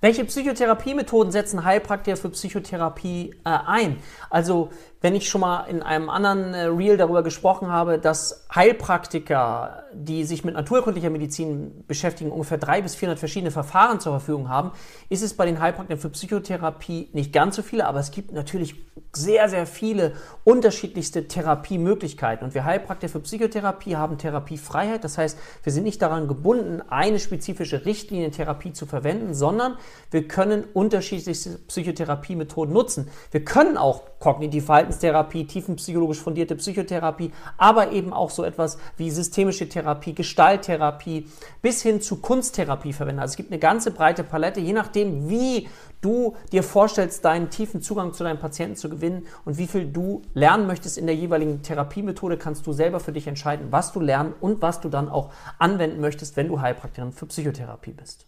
Welche Psychotherapiemethoden setzen Heilpraktiker für Psychotherapie äh, ein? Also, wenn ich schon mal in einem anderen äh, Reel darüber gesprochen habe, dass Heilpraktiker, die sich mit naturkundlicher Medizin beschäftigen, ungefähr drei bis 400 verschiedene Verfahren zur Verfügung haben, ist es bei den Heilpraktikern für Psychotherapie nicht ganz so viele, aber es gibt natürlich sehr, sehr viele unterschiedlichste Therapiemöglichkeiten. Und wir Heilpraktiker für Psychotherapie haben Therapiefreiheit. Das heißt, wir sind nicht daran gebunden, eine spezifische Richtlinientherapie zu verwenden, sondern wir können unterschiedlichste Psychotherapiemethoden nutzen. Wir können auch kognitive Verhaltenstherapie, tiefenpsychologisch fundierte Psychotherapie, aber eben auch so etwas wie systemische Therapie, Gestalttherapie bis hin zu Kunsttherapie verwenden. Also es gibt eine ganze breite Palette, je nachdem, wie du dir vorstellst, deinen tiefen Zugang zu deinem Patienten zu gewinnen und wie viel du lernen möchtest in der jeweiligen Therapiemethode, kannst du selber für dich entscheiden, was du lernen und was du dann auch anwenden möchtest, wenn du Heilpraktikerin für Psychotherapie bist.